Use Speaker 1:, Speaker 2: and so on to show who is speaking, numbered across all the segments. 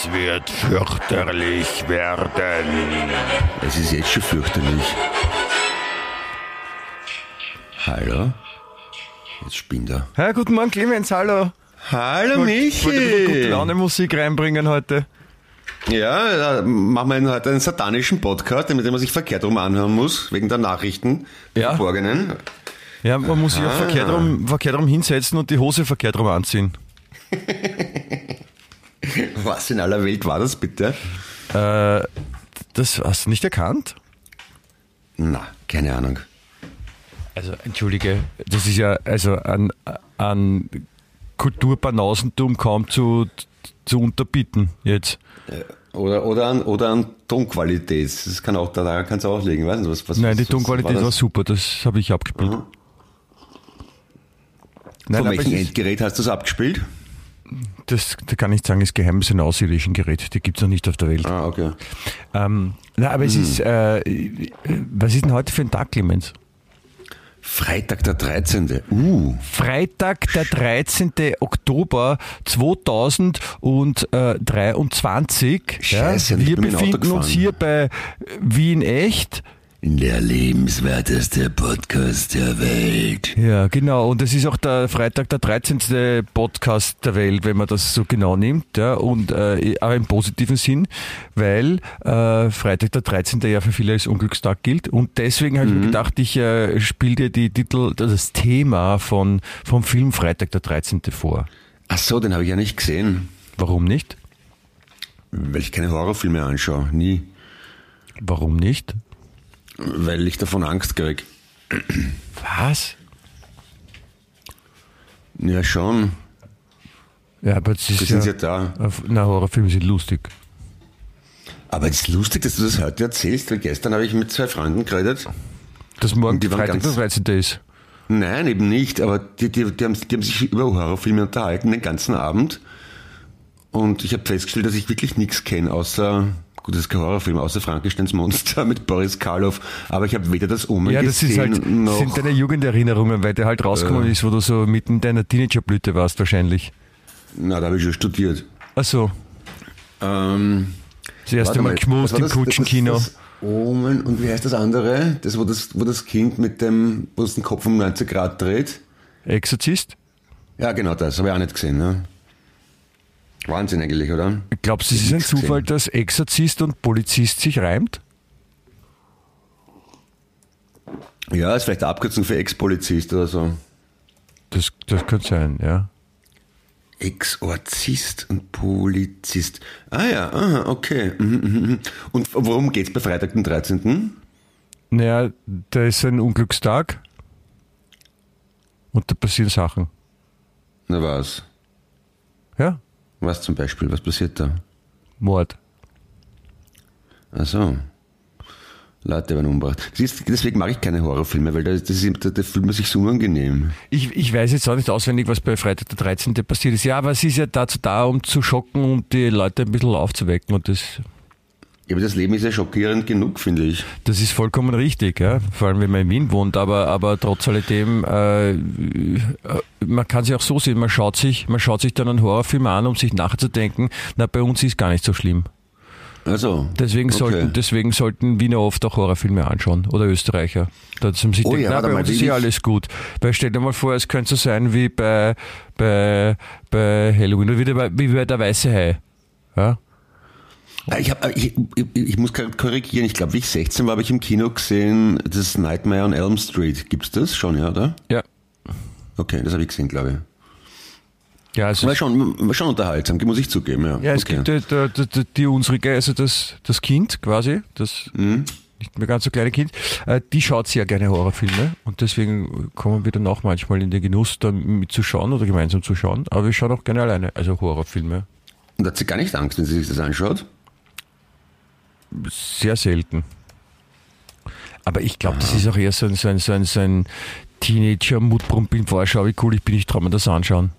Speaker 1: Es wird fürchterlich werden.
Speaker 2: Es ist jetzt schon fürchterlich. Hallo? Jetzt spinnt er.
Speaker 3: Ja, guten Morgen, Clemens, hallo.
Speaker 2: Hallo
Speaker 3: Ich wollte gute
Speaker 2: Michi!
Speaker 3: Laune Musik reinbringen heute.
Speaker 2: Ja, da machen wir heute einen satanischen Podcast, damit man sich verkehrt rum anhören muss, wegen der Nachrichten, der
Speaker 3: Ja.
Speaker 2: verborgenen.
Speaker 3: Ja, man muss sich auch verkehrt rum, verkehrt rum hinsetzen und die Hose verkehrt rum anziehen.
Speaker 2: Was in aller Welt war das bitte?
Speaker 3: Äh, das hast du nicht erkannt?
Speaker 2: Na, keine Ahnung.
Speaker 3: Also, entschuldige, das ist ja also an, an Kulturbanausentum kaum zu, zu unterbieten jetzt.
Speaker 2: Oder, oder, an, oder an Tonqualität. Das kann auch, da kann es auch liegen. Weißt du, was, was,
Speaker 3: Nein, die
Speaker 2: was-
Speaker 3: Tonqualität war,
Speaker 2: das?
Speaker 3: super, das habe ich abgespielt.
Speaker 2: Mhm.
Speaker 3: Nein,
Speaker 2: Von welchem Endgerät hast du es abgespielt?
Speaker 3: Das, das kann ich sagen, ist geheim, ist ein außerirdischen Gerät, die gibt es noch nicht auf der Welt.
Speaker 2: Ah, okay.
Speaker 3: Ähm, na, aber es
Speaker 2: Hm.
Speaker 3: ist, äh, was ist denn heute für ein Tag, Clemens?
Speaker 2: Freitag der 13. Uh,
Speaker 3: Freitag, der 13. Oktober 2023.
Speaker 2: Scheiße,
Speaker 3: ja, wir befinden uns hier bei Wien Echt.
Speaker 2: Der lebenswerteste Podcast der Welt.
Speaker 3: Ja, genau. Und es ist auch der Freitag, der 13. Podcast der Welt, wenn man das so genau nimmt. Ja, und äh, aber im positiven Sinn, weil äh, Freitag, der 13. ja für viele als Unglückstag gilt. Und deswegen habe ich mir gedacht, ich äh, spiele dir die Titel, das Thema von, vom Film Freitag, der 13. vor.
Speaker 2: Ach so, den habe ich ja nicht gesehen,
Speaker 3: Warum nicht?
Speaker 2: weil ich keine Horrorfilme anschaue. Nie.
Speaker 3: Warum nicht?
Speaker 2: Weil ich davon Angst krieg.
Speaker 3: Was?
Speaker 2: Ja, schon.
Speaker 3: Ja, aber es
Speaker 2: Wir
Speaker 3: ist
Speaker 2: sind
Speaker 3: ja,
Speaker 2: ja da.
Speaker 3: na, Horrorfilme sind lustig.
Speaker 2: Aber es ist lustig, dass du das heute erzählst, weil gestern habe ich mit zwei Freunden geredet.
Speaker 3: Dass morgen
Speaker 2: die
Speaker 3: Freitag der
Speaker 2: ganz-
Speaker 3: 13. ist.
Speaker 2: Nein, eben nicht, aber die, die, die, haben, die haben sich über Horrorfilme unterhalten den ganzen Abend. Und ich habe festgestellt, dass ich wirklich nichts kenne, außer, gut, das ist kein Horrorfilm, außer Frankensteins Monster mit Boris Karloff. Aber ich habe weder das Omen
Speaker 3: Ja, das
Speaker 2: gesehen
Speaker 3: halt,
Speaker 2: noch...
Speaker 3: sind deine Jugenderinnerungen, weil der halt rausgekommen ist, wo du so mitten in deiner Teenagerblüte warst wahrscheinlich.
Speaker 2: na, da habe ich schon studiert.
Speaker 3: Ach so,
Speaker 2: Ähm,
Speaker 3: das erste Mal geschmust im? Kutschenkino.
Speaker 2: Das, das Omen, und wie heißt das andere? Das, wo das, wo das Kind mit dem, wo es den Kopf um 90 Grad dreht?
Speaker 3: Exorzist?
Speaker 2: Ja, genau das, habe ich auch nicht gesehen. Ne? Wahnsinn eigentlich, oder?
Speaker 3: Glaubst du, es ist ein. Zufall, dass Exorzist und Polizist sich reimt?
Speaker 2: Ja, ist vielleicht eine Abkürzung für Ex-Polizist oder so.
Speaker 3: Das, das könnte sein, ja.
Speaker 2: Exorzist und Polizist. Ah ja, aha, okay. Mhm, mhm, mhm. Und worum geht's bei Freitag, den 13.?
Speaker 3: Naja, da ist ein Unglückstag und da passieren Sachen.
Speaker 2: Na was?
Speaker 3: Ja,
Speaker 2: Was zum Beispiel? Was passiert da?
Speaker 3: Mord.
Speaker 2: Ach so. Leute werden umgebracht. Deswegen mag ich keine Horrorfilme, weil da, das ist, da, da fühlt man sich so unangenehm.
Speaker 3: Ich, ich weiß jetzt auch nicht auswendig, was bei Freitag der 13. passiert ist. Ja, aber es ist ja dazu da, um zu schocken und die Leute ein bisschen aufzuwecken. Und das,
Speaker 2: Ja, aber das Leben ist ja schockierend genug, finde ich.
Speaker 3: das ist vollkommen richtig, ja. Vor allem, wenn man in Wien wohnt. Aber, aber trotz alledem, äh, äh, man kann sich auch so sehen, man schaut sich, man schaut sich dann einen Horrorfilm an, um sich nachzudenken, na, bei uns ist gar nicht so schlimm.
Speaker 2: Also.
Speaker 3: Deswegen,
Speaker 2: okay.
Speaker 3: sollten, deswegen sollten Wiener oft auch Horrorfilme anschauen oder Österreicher. Da zum sich
Speaker 2: Oh
Speaker 3: denken,
Speaker 2: ja,
Speaker 3: na, bei uns ist ja alles gut. Weil stell dir mal vor, es könnte so sein wie bei, bei, bei Halloween oder wie, bei, wie bei der Weiße Hai. Ja?
Speaker 2: Ich, hab, ich, ich, ich muss korrigieren. Ich glaube, wie ich 16 war, habe ich im Kino gesehen, das Nightmare on Elm Street. Gibt's das schon, ja, oder?
Speaker 3: Ja.
Speaker 2: Okay, das habe ich gesehen, glaube ich.
Speaker 3: Ja, also
Speaker 2: War schon, war schon unterhaltsam, muss ich zugeben, ja.
Speaker 3: ja es
Speaker 2: okay.
Speaker 3: gibt da, da, da, die unsrige, also das, das Kind quasi, das,
Speaker 2: Mhm.
Speaker 3: nicht mehr ganz so kleine Kind, äh, die schaut sehr gerne Horrorfilme und deswegen kommen wir dann auch manchmal in den Genuss, da mitzuschauen oder gemeinsam zu schauen. Aber wir schauen auch gerne alleine, also Horrorfilme.
Speaker 2: Und hat sie gar nicht Angst, wenn sie sich das anschaut?
Speaker 3: Sehr selten. Aber ich glaube, das ist auch eher so ein, so ein, so ein, so ein Teenager-Mutbrump in Vorschau, wie cool ich bin, ich traue mir das anschauen.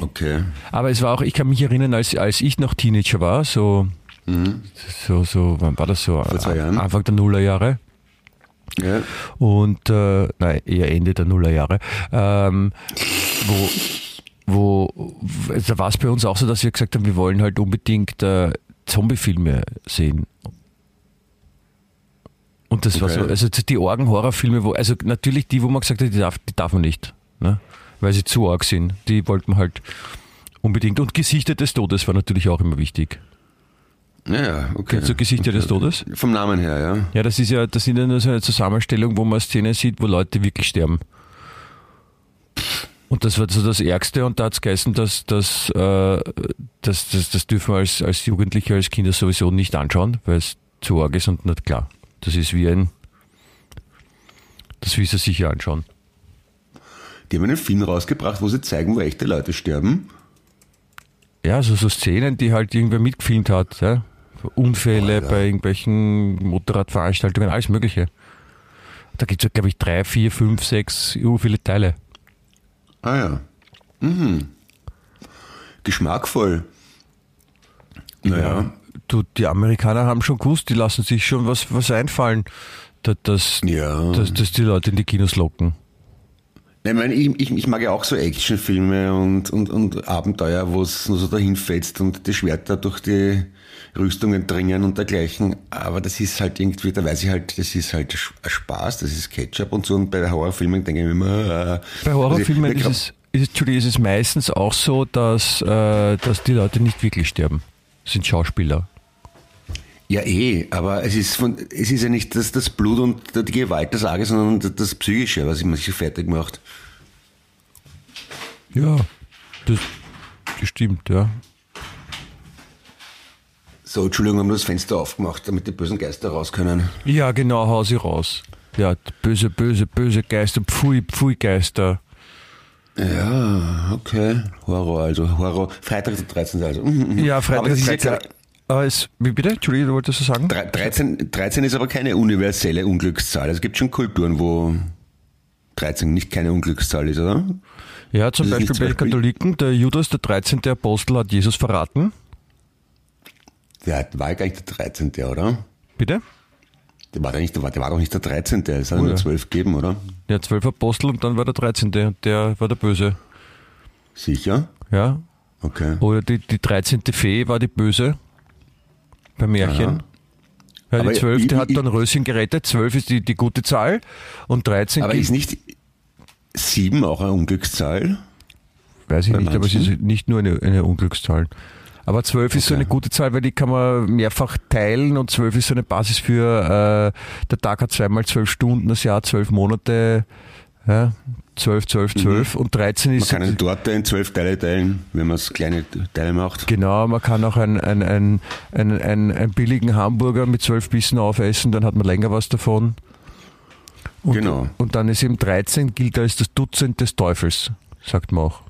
Speaker 2: Okay.
Speaker 3: Aber es war auch, ich kann mich erinnern, als, als ich noch Teenager war, so, so, so, wann war das so?
Speaker 2: Vor zwei Jahren?
Speaker 3: Anfang der Nullerjahre.
Speaker 2: Ja.
Speaker 3: Und, äh, nein, eher Ende der Nullerjahre. Ähm, wo, wo, da war es bei uns auch so, dass wir gesagt haben, wir wollen halt unbedingt äh, Zombie-Filme sehen. Und das war
Speaker 2: Okay.
Speaker 3: so, also die Orgen-Horrorfilme, wo, also natürlich die, wo man gesagt hat, die darf, die darf man nicht, ne? weil sie zu arg sind. Die wollten wir halt unbedingt. Und Gesichter des Todes war natürlich auch immer wichtig.
Speaker 2: Ja, okay.
Speaker 3: Kennst du Gesichter des Todes?
Speaker 2: Vom Namen her, ja.
Speaker 3: Ja, das ist ja, das ist ja nur so eine Zusammenstellung, wo man Szenen sieht, wo Leute wirklich sterben. Und das war so das Ärgste und da hat es geheißen, dass, dass, äh, das, das, das dürfen wir als, als Jugendliche, als Kinder sowieso nicht anschauen, weil es zu arg ist und nicht klar. Das ist wie ein, das will sie sicher anschauen.
Speaker 2: Die haben einen Film rausgebracht, wo sie zeigen, wo echte Leute sterben.
Speaker 3: Ja, so, so Szenen, die halt irgendwer mitgefilmt hat, ja. So Unfälle
Speaker 2: Oh, ja.
Speaker 3: bei irgendwelchen Motorradveranstaltungen, alles Mögliche. Da gibt es, glaube ich, drei, vier, fünf, sechs, uh, viele Teile.
Speaker 2: Ah ja. Mhm. Geschmackvoll. Naja.
Speaker 3: Du, die Amerikaner haben schon gewusst, die lassen sich schon was, was einfallen, dass, dass,
Speaker 2: Ja.
Speaker 3: dass, dass die Leute in die Kinos locken.
Speaker 2: Ich, meine, ich, ich, ich mag ja auch so Actionfilme und, und, und Abenteuer, wo es nur so dahin fetzt und die Schwerter durch die Rüstungen dringen und dergleichen. Aber das ist halt irgendwie, da weiß ich halt, das ist halt ein Spaß, das ist Ketchup und so. Und bei Horrorfilmen denke ich mir immer, äh,
Speaker 3: Bei Horrorfilmen
Speaker 2: also ich-
Speaker 3: ist es, ist, es- ist es meistens auch so, dass, äh, dass die Leute nicht wirklich sterben. Das sind Schauspieler.
Speaker 2: Ja, eh, aber es ist, von, es ist ja nicht das, das Blut und die Gewalt das Arge, sondern das, das Psychische, was man sich fertig macht.
Speaker 3: Ja, das, das stimmt, ja.
Speaker 2: So, Entschuldigung, haben wir das Fenster aufgemacht, damit die bösen Geister raus können.
Speaker 3: Ja, genau, hau sie raus. Ja, böse, böse, böse Geister, Pfui, Pfui Geister.
Speaker 2: Ja, okay. Horror, also Horror. Freitag der 13. also. Mhm, mhm.
Speaker 3: Ja, Freitag der 13.
Speaker 2: klar-
Speaker 3: Aber es, wie bitte? Entschuldigung, du wolltest was sagen?
Speaker 2: Drei- 13, 13 ist aber keine universelle Unglückszahl. Es gibt schon Kulturen, wo 13 nicht keine Unglückszahl ist, oder?
Speaker 3: Ja, zum Beispiel
Speaker 2: nicht
Speaker 3: bei den
Speaker 2: Beispiel-
Speaker 3: Katholiken, der Judas, der 13. Apostel, hat Jesus verraten.
Speaker 2: Der war gar nicht der 13. oder?
Speaker 3: Bitte?
Speaker 2: Der war, nicht, der war, der war doch nicht der 13. Es hat
Speaker 3: Oh
Speaker 2: nur
Speaker 3: ja.
Speaker 2: 12 gegeben, oder?
Speaker 3: Ja, zwölf Apostel und dann war der 13. und der war der Böse.
Speaker 2: Sicher?
Speaker 3: Ja.
Speaker 2: Okay.
Speaker 3: Oder die, die 13. Fee war die Böse. Beim Märchen. Ja, die 12.
Speaker 2: ich-
Speaker 3: hat
Speaker 2: ich-
Speaker 3: dann Röschen gerettet. 12 ist die, die gute Zahl. Und 13
Speaker 2: Aber ist nicht 7 auch eine Unglückszahl?
Speaker 3: Weiß ich nicht, aber es
Speaker 2: manchen?
Speaker 3: ist nicht nur eine, eine Unglückszahl. Aber 12 ist so
Speaker 2: Okay.
Speaker 3: eine gute Zahl, weil die kann man mehrfach teilen und 12 ist so eine Basis für, äh, der Tag hat zweimal 12 Stunden, das Jahr 12 Monate, ja, 12, 12, 12 und 13
Speaker 2: Man
Speaker 3: ist...
Speaker 2: kann eine Torte in 12 Teile teilen, wenn man es kleine Teile macht.
Speaker 3: Genau, man kann auch einen ein, ein, ein, ein, ein billigen Hamburger mit 12 Bissen aufessen, dann hat man länger was davon. Und,
Speaker 2: Genau.
Speaker 3: Und dann ist eben 13 gilt als das Dutzend des Teufels, sagt man auch.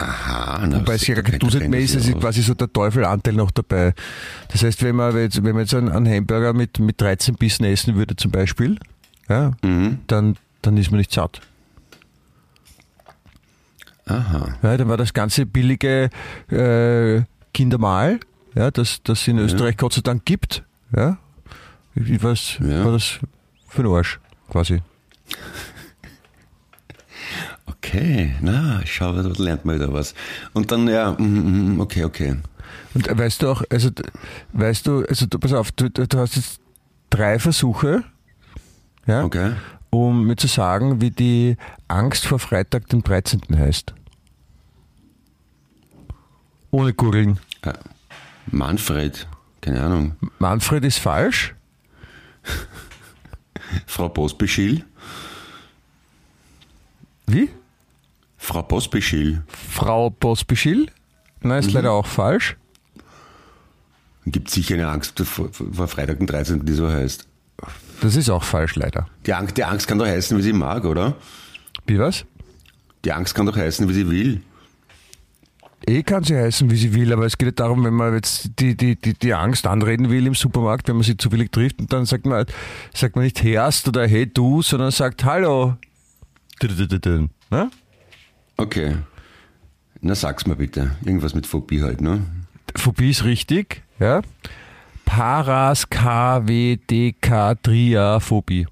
Speaker 2: Aha, na,
Speaker 3: Wobei es ja mehr
Speaker 2: er
Speaker 3: ist, es ist quasi so der Teufelanteil noch dabei. Das heißt, wenn man jetzt, wenn man jetzt einen, einen Hamburger mit, mit 13 Bissen essen würde zum Beispiel, ja,
Speaker 2: Mhm.
Speaker 3: dann, dann ist man nicht satt.
Speaker 2: Aha.
Speaker 3: Ja, dann war das ganze billige äh, Kindermahl, ja, das das in Österreich Gott sei Dank gibt. Ja, was
Speaker 2: Ja.
Speaker 3: war das für ein Arsch quasi?
Speaker 2: Okay, na, schau, da lernt man wieder was. Und dann, ja, mhm, mhm, okay, okay.
Speaker 3: Und weißt du auch, also weißt du, also du, pass auf, du, du hast jetzt drei Versuche, ja,
Speaker 2: Okay.
Speaker 3: um mir zu sagen, wie die Angst vor Freitag, dem 13. heißt. Ohne googeln.
Speaker 2: Äh, Manfred, keine Ahnung.
Speaker 3: Manfred ist falsch.
Speaker 2: Frau Pospischil.
Speaker 3: Wie?
Speaker 2: Frau Pospischil.
Speaker 3: Frau Pospischil? Nein, ist leider auch falsch.
Speaker 2: Gibt sicher eine Angst vor, Freitag, den 13., die so heißt.
Speaker 3: Das ist auch falsch, leider.
Speaker 2: Die Angst, die Angst kann doch heißen, wie sie mag, oder?
Speaker 3: Wie was?
Speaker 2: Die Angst kann doch heißen, wie sie will.
Speaker 3: Eh kann sie heißen, wie sie will, aber es geht nicht darum, wenn man jetzt die, die, die, die Angst anreden will im Supermarkt, wenn man sie zufällig trifft und dann sagt man, sagt man nicht herst oder hey du, sondern sagt Hallo. Ne?
Speaker 2: Okay. Na, sag's mal bitte. Irgendwas mit Phobie halt, ne?
Speaker 3: Phobie ist richtig, ja. Paraskavdekatriaphobie.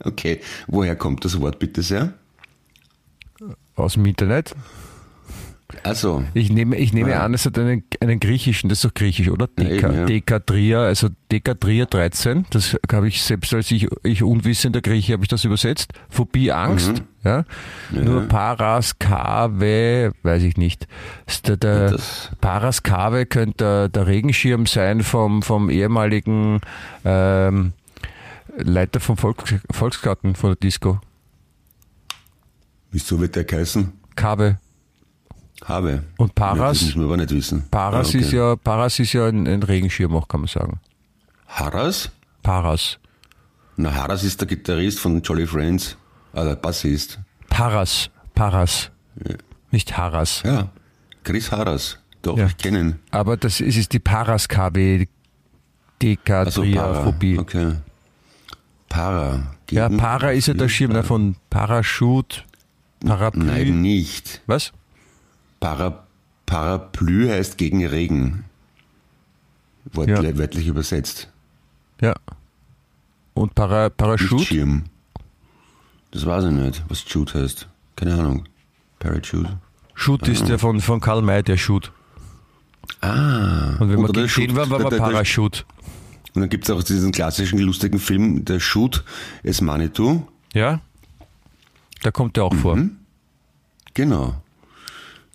Speaker 2: Okay. Woher kommt das Wort bitte sehr?
Speaker 3: Aus dem Internet.
Speaker 2: Also,
Speaker 3: Ich nehme, ich nehme
Speaker 2: Ja.
Speaker 3: an, es hat einen, einen griechischen, das ist doch griechisch, oder? Deka,
Speaker 2: eben, ja.
Speaker 3: Dekatria, also Dekatria 13, das habe ich selbst als ich, ich unwissender Grieche habe ich das übersetzt. Phobie, Angst, ja. Nur Paraskave, weiß ich nicht. Der, der
Speaker 2: Das-
Speaker 3: Paraskave könnte der, der Regenschirm sein vom, vom ehemaligen ähm, Leiter vom Volks, Volksgarten von der Disco.
Speaker 2: wieso wird der geheißen?
Speaker 3: Kave.
Speaker 2: Habe.
Speaker 3: Und
Speaker 2: Ja,
Speaker 3: Paras?
Speaker 2: das müssen wir aber nicht wissen.
Speaker 3: Paras
Speaker 2: Ah, okay.
Speaker 3: ist ja, Paras ist ja ein, ein Regenschirm auch, kann man sagen.
Speaker 2: Haras?
Speaker 3: Paras.
Speaker 2: Na, Haras ist der Gitarrist von Jolly Friends. Der Bassist.
Speaker 3: Paras. Paras. Nicht Haras.
Speaker 2: Ja. Chris Haras. Doch,
Speaker 3: Ja.
Speaker 2: ich kenne ihn.
Speaker 3: Aber das ist, ist die Paras-KB.
Speaker 2: Also Para.
Speaker 3: Dekatriaphobie.
Speaker 2: Okay. Para.
Speaker 3: Ja, Para ist ja der Schirm ne, von Parachute, Parapluie.
Speaker 2: Nein, nicht.
Speaker 3: Was?
Speaker 2: Para, Parapluie heißt gegen Regen. Wort,
Speaker 3: Ja.
Speaker 2: Wörtlich übersetzt.
Speaker 3: Ja. Und Para, Parachute?
Speaker 2: Schirm. Das weiß ich nicht, was Shoot heißt. Keine Ahnung. Parachute.
Speaker 3: Shoot ist der von, von Karl May, der Shoot.
Speaker 2: Ah.
Speaker 3: Und wenn
Speaker 2: der
Speaker 3: gegen
Speaker 2: Shoot-
Speaker 3: war
Speaker 2: der-
Speaker 3: man Parachute.
Speaker 2: Und dann gibt es auch diesen klassischen lustigen Film, der Shoot es Manitou.
Speaker 3: Ja? Da kommt der auch vor.
Speaker 2: Mhm. Genau.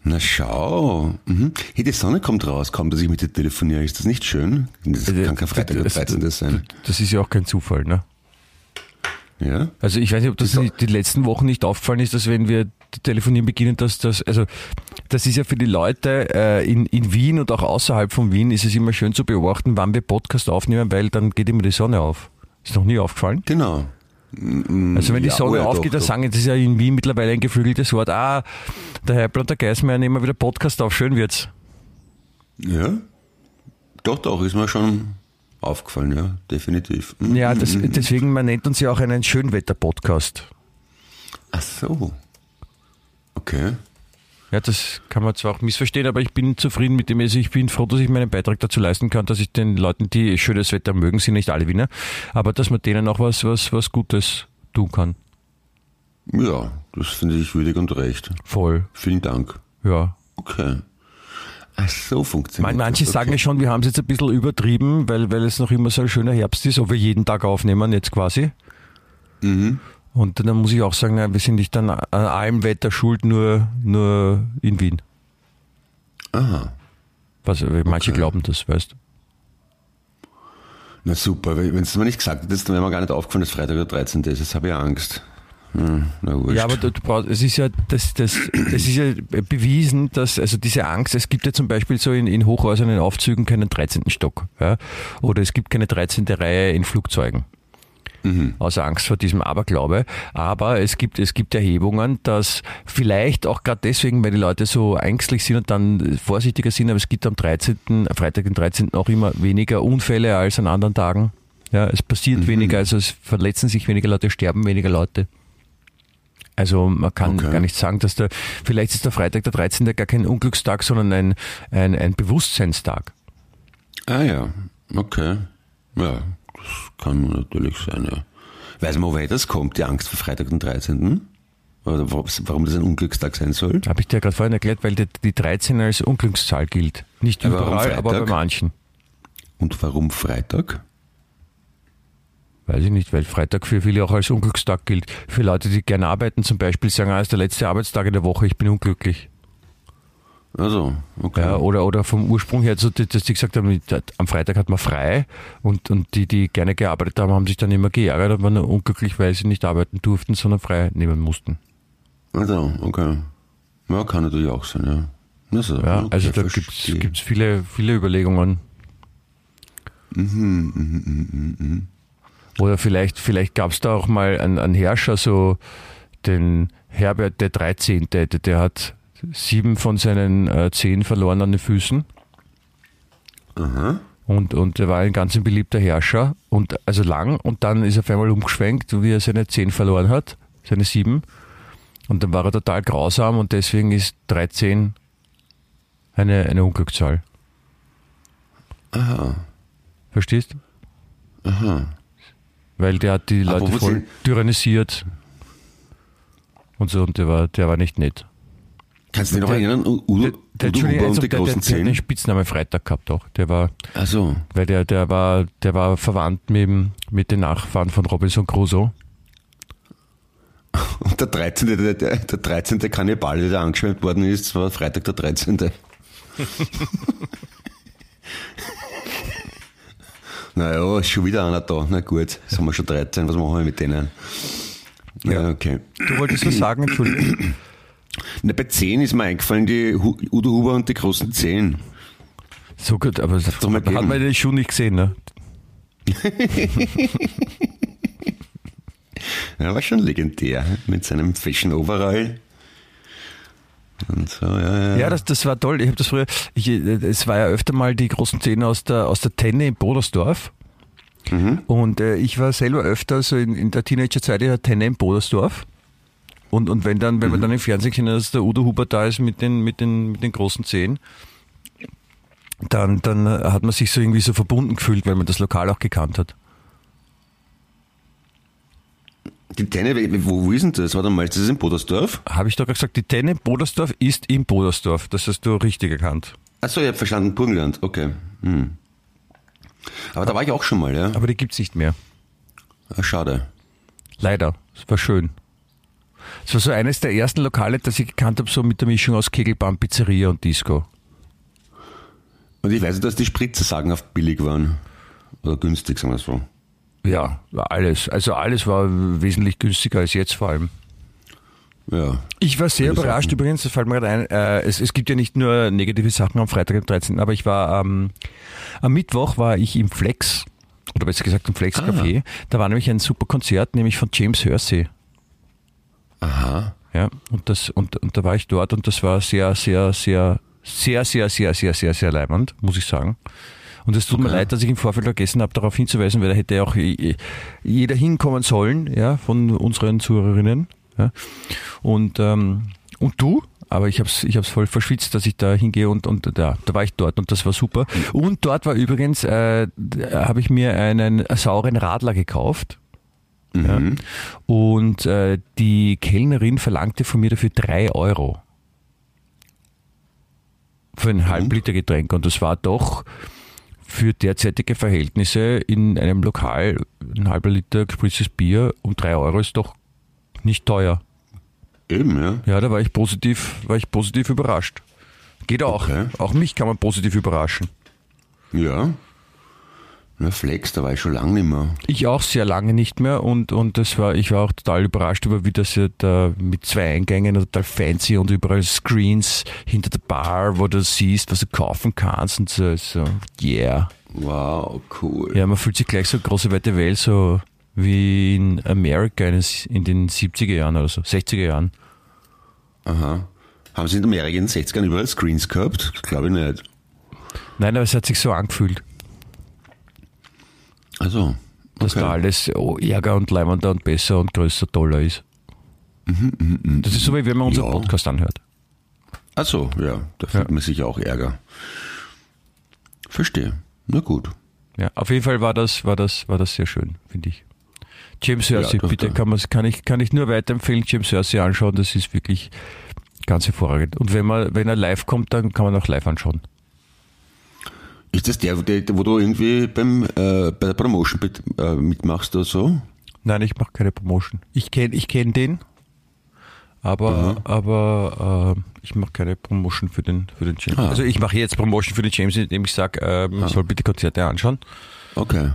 Speaker 2: Na schau. Mhm. Hey, die Sonne kommt raus, kaum dass ich mit dir telefoniere. Ist das nicht schön? Das
Speaker 3: Äh,
Speaker 2: kann kein Freitag der
Speaker 3: das-
Speaker 2: 13. sein.
Speaker 3: Das ist ja auch kein Zufall, ne?
Speaker 2: Ja?
Speaker 3: Also ich weiß nicht, ob das nicht, die letzten Wochen nicht aufgefallen ist, dass wenn wir telefonieren beginnen, dass das, also das ist ja für die Leute äh, in, in Wien und auch außerhalb von Wien ist es immer schön zu beobachten, wann wir Podcast aufnehmen, weil dann geht immer die Sonne auf. Ist noch nie aufgefallen?
Speaker 2: Genau.
Speaker 3: Also wenn die
Speaker 2: ja,
Speaker 3: Sonne
Speaker 2: oh ja,
Speaker 3: aufgeht,
Speaker 2: doch,
Speaker 3: dann
Speaker 2: doch.
Speaker 3: sagen, das ist ja in Wien mittlerweile ein geflügeltes Wort, ah, der Heibel und der Geismeier nehmen wieder Podcast auf, schön wird's.
Speaker 2: Ja? Doch, doch, ist mir schon aufgefallen, ja, definitiv. Mhm.
Speaker 3: Ja, das, deswegen, man nennt uns ja auch einen Schönwetter-Podcast.
Speaker 2: Ach so. Okay.
Speaker 3: Ja, das kann man zwar auch missverstehen, aber ich bin zufrieden mit dem. Also ich bin froh, dass ich meinen Beitrag dazu leisten kann, dass ich den Leuten, die schönes Wetter mögen, sind nicht alle Wiener, aber dass man denen auch was, was, was Gutes tun kann.
Speaker 2: Ja, das finde ich würdig und recht.
Speaker 3: Voll,
Speaker 2: Vielen Dank.
Speaker 3: ja.
Speaker 2: Okay. Ach so funktioniert
Speaker 3: Man, manche
Speaker 2: das.
Speaker 3: sagen
Speaker 2: okay.
Speaker 3: ja schon, wir haben es jetzt ein bisschen übertrieben, weil, weil es noch immer so ein schöner Herbst ist, ob wir jeden Tag aufnehmen jetzt quasi.
Speaker 2: Mhm.
Speaker 3: Und dann muss ich auch sagen, wir sind nicht an, an allem Wetter schuld, nur, nur in Wien.
Speaker 2: Aha.
Speaker 3: Was, manche
Speaker 2: Okay.
Speaker 3: glauben das, weißt du.
Speaker 2: Na super, wenn es mir nicht gesagt hättest, dann wäre mir gar nicht aufgefallen, dass Freitag der 13. ist. Jetzt habe ich Angst. Hm, na wurscht.
Speaker 3: Ja, aber du, du brauchst, es ist ja, das, das, es ist ja bewiesen, dass, also diese Angst, es gibt ja zum Beispiel so in, in Hochhäusern in Aufzügen keinen 13. Stock, ja, oder es gibt keine 13. Reihe in Flugzeugen. Aus Angst vor diesem Aberglaube. Aber es gibt, es gibt Erhebungen, dass vielleicht auch gerade deswegen, weil die Leute so ängstlich sind und dann vorsichtiger sind, aber es gibt am 13., Freitag, den 13. auch immer weniger Unfälle als an anderen Tagen. Ja, es passiert weniger, also es verletzen sich weniger Leute, sterben weniger Leute. Also man kann
Speaker 2: Okay.
Speaker 3: gar nicht sagen, dass der, vielleicht ist der Freitag der 13. gar kein Unglückstag, sondern ein, ein, ein Bewusstseinstag.
Speaker 2: Ah ja, okay. Ja, kann natürlich sein, ja. Weiß man, woher das kommt, die Angst vor Freitag den 13.? Oder warum das ein Unglückstag sein soll?
Speaker 3: Habe ich dir gerade vorhin erklärt, weil die, die 13 als Unglückszahl gilt. Nicht
Speaker 2: Aber
Speaker 3: überall, aber bei
Speaker 2: Freitag?
Speaker 3: manchen.
Speaker 2: Und warum Freitag?
Speaker 3: Weiß ich nicht, weil Freitag für viele auch als Unglückstag gilt. Für Leute, die gerne arbeiten, zum Beispiel sagen, ah, ist der letzte Arbeitstag in der Woche, ich bin unglücklich.
Speaker 2: Also, okay.
Speaker 3: Ja, oder, oder vom Ursprung her, so, dass die gesagt haben, am Freitag hat man frei und, und die, die gerne gearbeitet haben, haben sich dann immer geärgert und waren unglücklich, weil sie nicht arbeiten durften, sondern frei nehmen mussten.
Speaker 2: Also, okay. Ja, kann natürlich auch sein, ja. Also,
Speaker 3: Ja,
Speaker 2: okay,
Speaker 3: also da gibt es viele, viele Überlegungen.
Speaker 2: Mhm,
Speaker 3: Oder vielleicht, vielleicht gab es da auch mal einen, einen Herrscher, so den Herbert der 13., der, der hat sieben von seinen äh, zehn verloren an den Füßen. Und, und er war ein ganz ein beliebter Herrscher, und also lang, und dann ist er auf einmal umgeschwenkt, wie er seine zehn verloren hat, seine sieben. Und dann war er total grausam und deswegen ist 13 eine, eine Unglückszahl.
Speaker 2: Aha.
Speaker 3: Verstehst?
Speaker 2: Aha.
Speaker 3: Weil der hat die Leute voll tyrannisiert. Und so, und der war, der war nicht nett.
Speaker 2: Kannst du dich noch
Speaker 3: Der-
Speaker 2: erinnern? Udo,
Speaker 3: Der, der,
Speaker 2: Udo Huber
Speaker 3: also
Speaker 2: und die
Speaker 3: der, der,
Speaker 2: großen
Speaker 3: der hat den
Speaker 2: Zehn?
Speaker 3: Spitznamen Freitag gehabt auch. Der war,
Speaker 2: Also,
Speaker 3: weil der, der war, der war verwandt mit, dem- mit den Nachfahren von Robinson Crusoe.
Speaker 2: und der 13. Der, der, der 13. Kannibale, der da angeschwemmt worden ist, war Freitag der 13. naja, ist schon wieder einer da. Na gut, jetzt haben wir schon 13. Was machen wir mit denen? Ja, okay.
Speaker 3: Du wolltest was sagen, Entschuldigung.
Speaker 2: Na, bei 10 ist mir eingefallen, die Udo Huber und die großen 10.
Speaker 3: So gut, aber das
Speaker 2: mal
Speaker 3: hat man den Schuh nicht gesehen, ne?
Speaker 2: Er war schon legendär mit seinem Fashion Overall. Und so, ja, ja.
Speaker 3: Ja, das, das war toll. Ich habe das früher, ich, äh, es war ja öfter mal die großen Szenen aus der, aus der Tenne in Bodersdorf. Und äh, ich war selber öfter so in, in der Teenagerzeit in der Tenne in Bodersdorf. Und, und wenn dann, wenn man dann im Fernsehen hat, dass der Udo Huber da ist mit den, mit den, mit den großen Zehen, dann, dann hat man sich so irgendwie so verbunden gefühlt, weil man das Lokal auch gekannt hat.
Speaker 2: Die Tenne, wo, wo ist denn das? Warte mal, ist das in Bodersdorf?
Speaker 3: Habe ich doch gesagt, die Tenne Bodersdorf ist in Bodersdorf. Das hast du richtig erkannt.
Speaker 2: Achso, ich habe verstanden, Burgenland, okay. Hm. Aber da war ich auch schon mal, ja.
Speaker 3: Aber die gibt's nicht mehr.
Speaker 2: Ah, Schade.
Speaker 3: Leider. Es war schön. Es war so eines der ersten Lokale, das ich gekannt habe, so mit der Mischung aus Kegelbahn, Pizzeria und Disco.
Speaker 2: Und ich weiß, dass die Spritzer sagenhaft billig waren. Oder günstig, sagen wir so.
Speaker 3: Ja, alles. Also alles war wesentlich günstiger als jetzt vor allem.
Speaker 2: Ja.
Speaker 3: Ich war sehr überrascht
Speaker 2: sagen.
Speaker 3: übrigens, das fällt mir gerade ein, äh, es, es gibt ja nicht nur negative Sachen am Freitag, dem 13., aber ich war ähm, am Mittwoch war ich im Flex, oder besser gesagt im Flex Café. Da war nämlich ein super Konzert, nämlich von James Hersey.
Speaker 2: Aha.
Speaker 3: Ja, und das, und, und da war ich dort und das war sehr, sehr, sehr, sehr, sehr, sehr, sehr, sehr, sehr leibend, muss ich sagen. Und es tut mir
Speaker 2: Okay.
Speaker 3: leid, dass ich im Vorfeld vergessen habe, darauf hinzuweisen, weil da hätte ja auch jeder hinkommen sollen, ja, von unseren Zuhörerinnen. Ja. Und, ähm, und du, aber ich habe es ich hab's voll verschwitzt, dass ich da hingehe und, und da, da war ich dort und das war super. Und dort war übrigens, äh, habe ich mir einen sauren Radler gekauft. Ja. Und äh, die Kellnerin verlangte von mir dafür drei Euro. Für ein Halbliter Getränk. Und das war doch für derzeitige Verhältnisse in einem Lokal ein halber Liter gespritztes Bier um drei Euro ist doch nicht teuer.
Speaker 2: Eben, ja.
Speaker 3: Ja, da war ich positiv, war ich positiv überrascht. Geht auch.
Speaker 2: Okay.
Speaker 3: Auch mich kann man positiv überraschen.
Speaker 2: Ja. Na, Flex, da war ich schon lange nicht mehr.
Speaker 3: Ich auch sehr lange nicht mehr und, und das war, ich war auch total überrascht über, wie das ja da mit zwei Eingängen total fancy und überall Screens hinter der Bar, wo du siehst, was du kaufen kannst und so, so yeah.
Speaker 2: Wow, cool.
Speaker 3: Ja, man fühlt sich gleich so große weite Welt, so wie in Amerika in den- in den 70er Jahren oder so, 60er Jahren.
Speaker 2: Aha. Haben Sie in Amerika in den 60ern überall Screens gehabt? Glaube ich nicht.
Speaker 3: Nein, aber es hat sich so angefühlt,
Speaker 2: Also.
Speaker 3: dass da alles oh, ärger und leibender und besser und größer, toller ist. Das ist so, wie wenn man unseren
Speaker 2: Ja.
Speaker 3: Podcast anhört.
Speaker 2: Also, ja, da fühlt man sich auch Ärger. Verstehe. Na gut.
Speaker 3: Ja, auf jeden Fall war das, war das, war das sehr schön, finde ich. James Hersey,
Speaker 2: doch,
Speaker 3: bitte kann, kann, ich, kann ich nur weiterempfehlen, James Hersey anschauen, das ist wirklich ganz hervorragend. Und wenn man, wenn er live kommt, dann kann man auch live anschauen.
Speaker 2: Ist das der, der wo du irgendwie beim, äh, bei der Promotion mit, äh, mitmachst oder so?
Speaker 3: Nein, ich mache keine Promotion. Ich kenne ich kenn den, aber, aber äh, ich mache keine Promotion für den, für den James.
Speaker 2: Ah.
Speaker 3: Also ich mache jetzt Promotion für den James, indem ich sage, äh, man soll bitte Konzerte anschauen,
Speaker 2: Okay.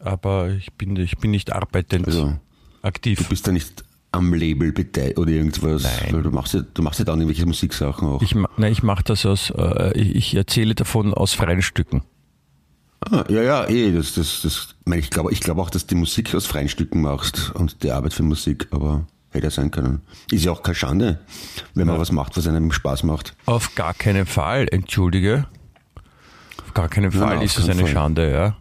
Speaker 3: aber ich bin, ich bin nicht arbeitend
Speaker 2: Also,
Speaker 3: aktiv.
Speaker 2: du bist da nicht, am Label beteiligt oder irgendwas?
Speaker 3: Nein.
Speaker 2: Weil du machst ja, du machst ja dann irgendwelche Musiksachen auch.
Speaker 3: Ich, nein, ich mache das aus, äh, ich, erzähle davon aus freien Stücken.
Speaker 2: ah, ja, ja, eh, das, das, das, ich meine, ich glaube, ich glaube auch, dass du die Musik aus freien Stücken machst und die Arbeit für Musik, aber hätte ja sein können. Ist ja auch keine Schande, wenn man was macht, was einem Spaß macht.
Speaker 3: Auf gar keinen Fall, entschuldige. Auf gar keinen Fall
Speaker 2: auf
Speaker 3: ist es eine
Speaker 2: Fall.
Speaker 3: Schande, ja.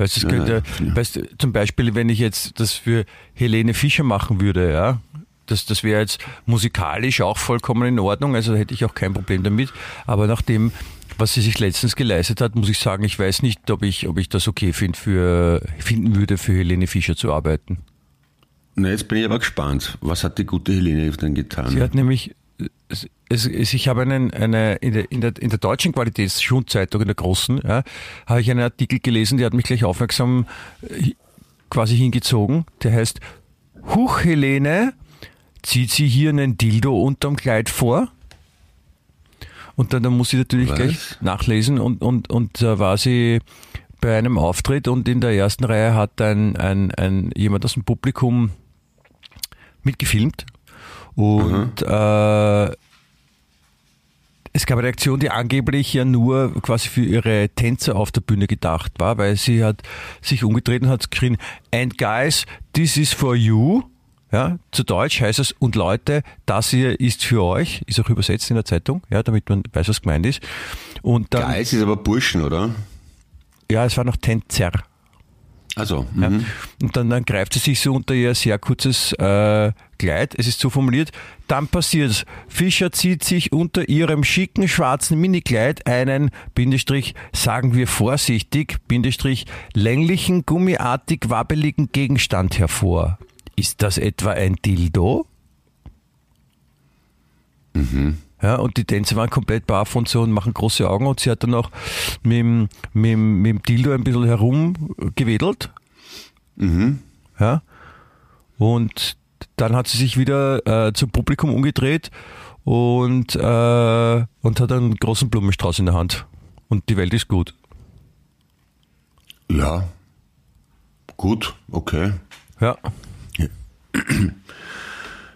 Speaker 3: Weißt du, es könnte,
Speaker 2: ja.
Speaker 3: weißt zum Beispiel, wenn ich jetzt das für Helene Fischer machen würde, ja, das, das wäre jetzt musikalisch auch vollkommen in Ordnung, also da hätte ich auch kein Problem damit. Aber nach dem, was sie sich letztens geleistet hat, muss ich sagen, ich weiß nicht, ob ich, ob ich das okay find für, finden würde, für Helene Fischer zu arbeiten.
Speaker 2: Na, jetzt bin ich aber gespannt. Was hat die gute Helene denn getan?
Speaker 3: Sie hat nämlich, ich habe einen, eine, in der, in der, in der deutschen Qualitätsschundzeitung, in der großen, ja, habe ich einen Artikel gelesen, der hat mich gleich aufmerksam äh, quasi hingezogen. Der heißt, Huch Helene, zieht sie hier einen Dildo unterm Kleid vor? Und dann, dann muss ich natürlich
Speaker 2: Was?
Speaker 3: gleich nachlesen und, und, und da war sie bei einem Auftritt und in der ersten Reihe hat ein, ein, ein jemand aus dem Publikum mitgefilmt und äh, es gab eine Aktion, die angeblich ja nur quasi für ihre Tänzer auf der Bühne gedacht war, weil sie hat sich umgedreht und hat geschrien, and guys, this is for you. Ja, zu Deutsch heißt es, und Leute, das hier ist für euch, ist auch übersetzt in der Zeitung, ja, damit man weiß, was gemeint ist. Und dann,
Speaker 2: Geist ist aber Burschen, oder?
Speaker 3: ja, es war noch Tänzer.
Speaker 2: Also,
Speaker 3: Ja.
Speaker 2: mhm.
Speaker 3: Und dann, dann greift sie sich so unter ihr sehr kurzes äh, Kleid, es ist so formuliert, dann passiert's. Fischer zieht sich unter ihrem schicken schwarzen Minikleid einen, Bindestrich, sagen wir vorsichtig, Bindestrich, länglichen, gummiartig wabbeligen Gegenstand hervor. Ist das etwa ein Dildo? Ja, und die Tänzer waren komplett baff und so und machen große Augen und sie hat dann auch mit, dem- mit, dem- mit dem Dildo ein bisschen herumgewedelt. Ja. Und dann hat sie sich wieder äh, zum Publikum umgedreht und, äh, und hat einen großen Blumenstrauß in der Hand. Und die Welt ist gut.
Speaker 2: ja. Gut, okay.
Speaker 3: Ja.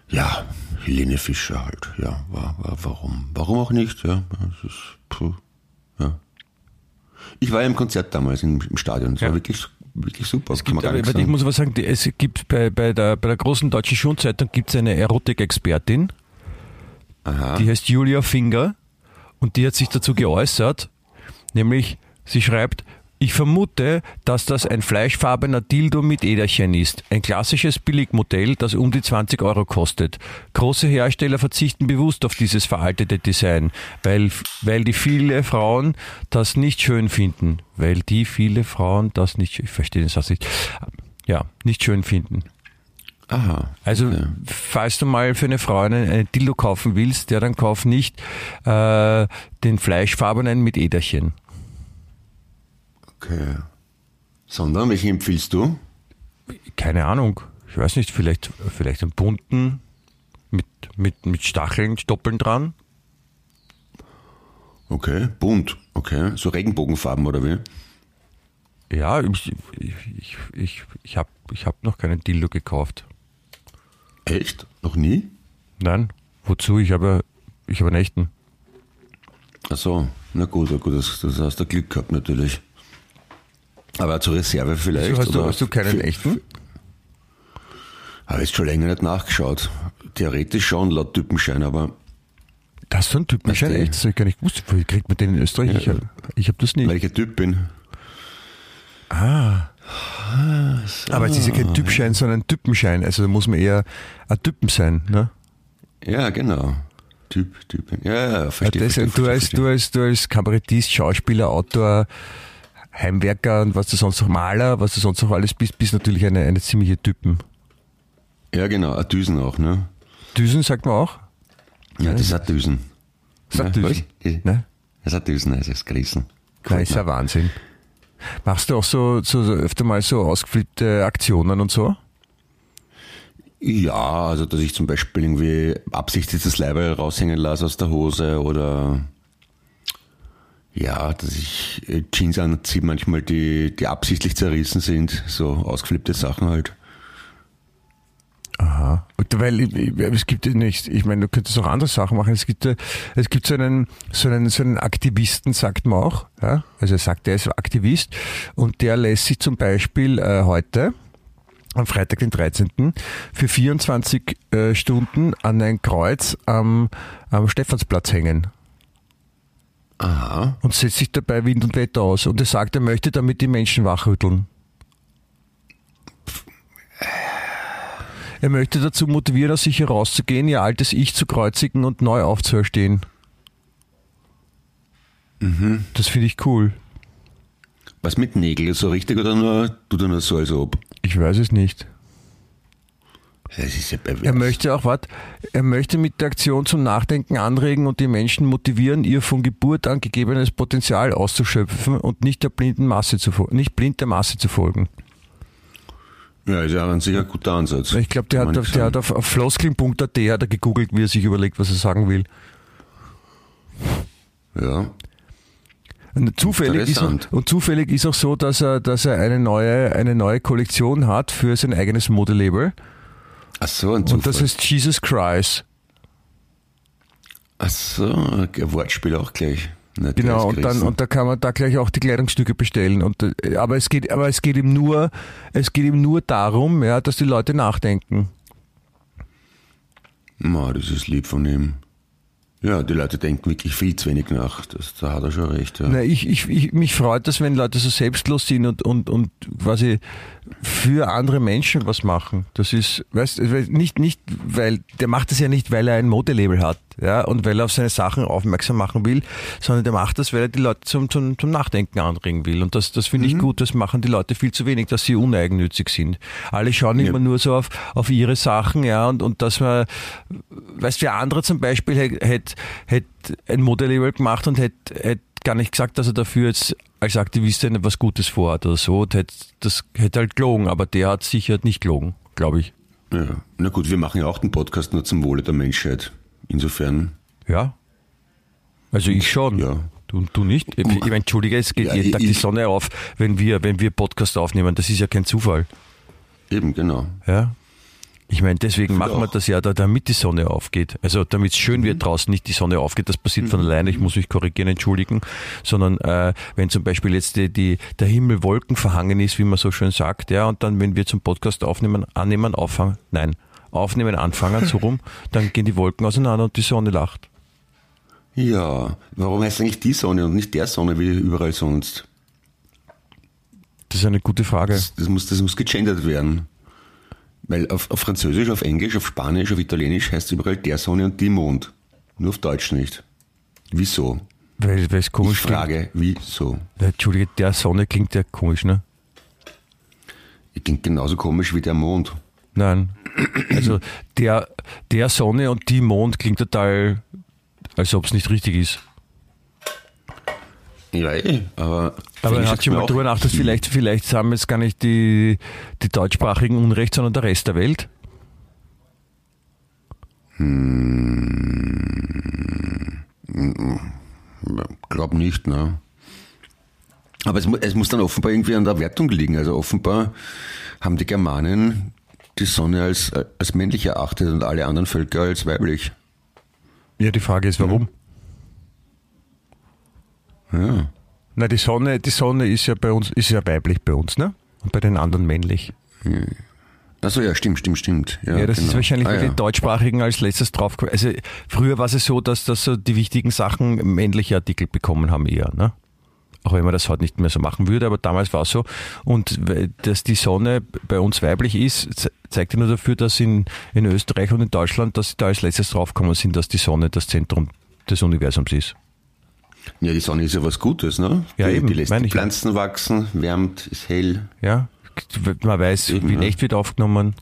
Speaker 2: Ja, Helene Fischer halt. Ja, war, war, warum? Warum auch nicht? Ja, das ist, puh, ja. Ich war ja im Konzert damals im, im Stadion. Es
Speaker 3: Ja.
Speaker 2: war wirklich, wirklich super.
Speaker 3: Es gibt, aber ich muss aber sagen, es gibt bei, bei, der, bei der großen deutschen Schulzeitung gibt es eine Erotikexpertin, die heißt Julia Finger und die hat sich dazu geäußert, nämlich sie schreibt, ich vermute, dass das ein fleischfarbener Dildo mit Äderchen ist. Ein klassisches Billigmodell, das um die 20 Euro kostet. Große Hersteller verzichten bewusst auf dieses veraltete Design, weil, weil die viele Frauen das nicht schön finden. Weil die viele Frauen das nicht, ich verstehe den Satz nicht, ja, nicht schön finden.
Speaker 2: Aha.
Speaker 3: Also,
Speaker 2: okay.
Speaker 3: falls du mal für eine Frau einen, einen Dildo kaufen willst, ja, dann kauf nicht äh, den fleischfarbenen mit Äderchen.
Speaker 2: Okay. Sondern, welchen empfiehlst du?
Speaker 3: Keine Ahnung. Ich weiß nicht, vielleicht, vielleicht einen bunten mit, mit, mit Stacheln, Stoppeln dran.
Speaker 2: Okay, bunt. Okay, so Regenbogenfarben oder wie?
Speaker 3: Ja, ich, ich, ich, ich, ich habe ich hab noch keinen Dildo gekauft.
Speaker 2: Echt? Noch nie?
Speaker 3: Nein, wozu? Ich habe, ich habe einen echten.
Speaker 2: Ach so, na gut, na gut, das, das hast du Glück gehabt natürlich. Aber zur Reserve vielleicht.
Speaker 3: Wieso hast, du, hast du keinen echten?
Speaker 2: Habe jetzt schon länger nicht nachgeschaut. Theoretisch schon, laut Typenschein, aber
Speaker 3: Das ist so ein Typenschein, echt? Das habe ich gar nicht gewusst. Wie kriegt man den in Österreich? Ich habe hab das nicht.
Speaker 2: weil ich ein Typ bin.
Speaker 3: Aber es ist ja kein Typschein, sondern ein Typenschein. Also da muss man eher ein Typen sein. Ne?
Speaker 2: Ja, genau. Typ, Typ. Ja, ja,
Speaker 3: Ja,
Speaker 2: verstehe.
Speaker 3: das,
Speaker 2: verstehe,
Speaker 3: du, als,
Speaker 2: verstehe,
Speaker 3: du, als, du als Kabarettist, Schauspieler, Autor, Heimwerker und was du sonst noch Maler, was du sonst noch alles bist, bist natürlich eine, eine ziemliche Typen.
Speaker 2: Ja, genau, ein Düsen auch, ne?
Speaker 3: Düsen sagt man auch.
Speaker 2: Ja, das hat Düsen.
Speaker 3: Sagt
Speaker 2: ja,
Speaker 3: Düsen.
Speaker 2: was?
Speaker 3: Ne?
Speaker 2: Das hat Düsen, also das Grießen.
Speaker 3: Nein, ist ja Wahnsinn. Machst du auch so, so, öfter mal so ausgeflippte Aktionen und so?
Speaker 2: Ja, also dass ich zum Beispiel irgendwie absichtlich das Leiberl raushängen lasse aus der Hose oder ja, dass ich äh, Jeans anziehe, manchmal die, die absichtlich zerrissen sind, so ausgeflippte Sachen halt.
Speaker 3: Aha. Und Weil es gibt ja nicht, ich meine, du könntest auch andere Sachen machen. Es gibt, es gibt so einen, so einen, so einen Aktivisten, sagt man auch. Ja? Also er sagt, er ist Aktivist und der lässt sich zum Beispiel äh, heute, am Freitag, den 13., für 24 äh, Stunden an ein Kreuz am, am Stephansplatz hängen
Speaker 2: Aha.
Speaker 3: und setzt sich dabei Wind und Wetter aus. Und er sagt, er möchte damit die Menschen wachrütteln. Er möchte dazu motivieren, aus sich herauszugehen, ihr altes Ich zu kreuzigen und neu aufzuerstehen. Das finde ich cool.
Speaker 2: Was mit Nägeln? So richtig oder nur, tut er nur so, als ob?
Speaker 3: Ich weiß es nicht.
Speaker 2: Das ist ja pervers.
Speaker 3: Er möchte auch, was? Er möchte mit der Aktion zum Nachdenken anregen und die Menschen motivieren, ihr von Geburt an gegebenes Potenzial auszuschöpfen und nicht der blinden Masse zu nicht blind der Masse zu folgen.
Speaker 2: Ja, ist ja an sich ein guter Ansatz.
Speaker 3: Ich glaube, der, hat, der
Speaker 2: sagen.
Speaker 3: hat auf, auf floskeln.at hat er gegoogelt, wie er sich überlegt, was er sagen will.
Speaker 2: Ja.
Speaker 3: Und zufällig, ist, und zufällig ist auch so, dass er, dass er eine neue, eine neue Kollektion hat für sein eigenes Modelabel.
Speaker 2: Ach so, ein Zufall.
Speaker 3: Und das ist Jesus Christ.
Speaker 2: Ach so, ein Wortspiel auch gleich. Na,
Speaker 3: Genau, und dann, und da kann man da gleich auch die Kleidungsstücke bestellen. Und, äh, aber es geht, aber es geht ihm nur, es geht ihm nur darum, ja, dass die Leute nachdenken.
Speaker 2: Ma, das ist lieb von ihm. Ja, die Leute denken wirklich viel zu wenig nach. Das, da hat er schon recht. Ja.
Speaker 3: Na, ich, ich, ich, mich freut das, wenn Leute so selbstlos sind und, und, und quasi für andere Menschen was machen. Das ist, weißt nicht, nicht, weil, der macht das ja nicht, weil er ein Modelabel hat, ja, und weil er auf seine Sachen aufmerksam machen will, sondern der macht das, weil er die Leute zum, zum, zum Nachdenken anregen will. Und das, das finde ich gut, das machen die Leute viel zu wenig, dass sie uneigennützig sind. Alle schauen immer nur so auf, auf ihre Sachen, ja, und, und dass man, weißt du, andere zum Beispiel hätte hätt, hätt ein Modelabel gemacht und hätte hätt gar nicht gesagt, dass er dafür jetzt als Aktivist etwas Gutes vorhat oder so. Und hätt, das hätte halt gelogen, aber der hat sicher nicht gelogen, glaube ich.
Speaker 2: Ja. Na gut, wir machen ja auch den Podcast nur zum Wohle der Menschheit. Insofern,
Speaker 3: Ja. Also ich schon.
Speaker 2: Ja.
Speaker 3: Du, du nicht? Ich, ich meine, Entschuldige, es geht
Speaker 2: Ja,
Speaker 3: jeden Tag die
Speaker 2: ich-
Speaker 3: Sonne auf, wenn wir, wenn wir Podcast aufnehmen. Das ist ja kein Zufall.
Speaker 2: eben genau.
Speaker 3: Ja. Ich meine, deswegen machen wir das ja da, damit die Sonne aufgeht. Also damit es schön wird draußen, nicht die Sonne aufgeht. Das passiert von alleine, ich muss mich korrigieren, entschuldigen. Sondern äh, wenn zum Beispiel jetzt die, die, der Himmel wolkenverhangen ist, wie man so schön sagt, ja, und dann, wenn wir zum Podcast aufnehmen, annehmen, auffangen, nein, aufnehmen, anfangen, so rum, dann gehen die Wolken auseinander und die Sonne lacht.
Speaker 2: Ja, warum heißt eigentlich die Sonne und nicht der Sonne wie überall sonst?
Speaker 3: Das ist eine gute Frage.
Speaker 2: Das, das, muss, das muss gegendert werden. Weil auf, auf Französisch, auf Englisch, auf Spanisch, auf Italienisch heißt es überall der Sonne und die Mond. Nur auf Deutsch nicht. Wieso?
Speaker 3: Weil, weil es
Speaker 2: Ich
Speaker 3: komisch
Speaker 2: frage, wieso?
Speaker 3: klingt. Ja, Entschuldige, der Sonne klingt ja komisch, ne?
Speaker 2: Klingt genauso komisch wie der Mond.
Speaker 3: Nein. Also der, der Sonne und die Mond klingt total, als ob es nicht richtig ist.
Speaker 2: Ja, eh, aber.
Speaker 3: Aber er hat schon mal drüber nachgedacht, vielleicht, vielleicht haben jetzt gar nicht die, die deutschsprachigen Unrecht, sondern der Rest der Welt.
Speaker 2: Glaub nicht, ne? Aber es, es muss dann offenbar irgendwie an der Wertung liegen. Also offenbar haben die Germanen die Sonne als, als männlich erachtet und alle anderen Völker als weiblich.
Speaker 3: Ja, die Frage ist, warum?
Speaker 2: Ja.
Speaker 3: Na, die Sonne, die Sonne ist ja bei uns, ist ja weiblich bei uns, ne? Und bei den anderen männlich.
Speaker 2: Achso, ja, stimmt, stimmt, stimmt. Ja,
Speaker 3: Ja, das
Speaker 2: genau.
Speaker 3: ist wahrscheinlich,
Speaker 2: ah,
Speaker 3: weil
Speaker 2: ja.
Speaker 3: die Deutschsprachigen als letztes drauf Also früher war es so, dass, dass so die wichtigen Sachen männliche Artikel bekommen haben eher, ne? Auch wenn man das heute nicht mehr so machen würde, aber damals war es so. Und dass die Sonne bei uns weiblich ist, ze- zeigt ja nur dafür, dass in, in Österreich und in Deutschland, dass sie da als letztes draufgekommen sind, dass die Sonne das Zentrum des Universums ist.
Speaker 2: Ja, die Sonne ist ja was Gutes, ne?
Speaker 3: Ja,
Speaker 2: die,
Speaker 3: eben,
Speaker 2: die lässt die
Speaker 3: ich ja.
Speaker 2: Pflanzen wachsen, wärmt, ist hell.
Speaker 3: Ja? Man weiß,
Speaker 2: Eben,
Speaker 3: Wien
Speaker 2: ja.
Speaker 3: echt wird aufgenommen.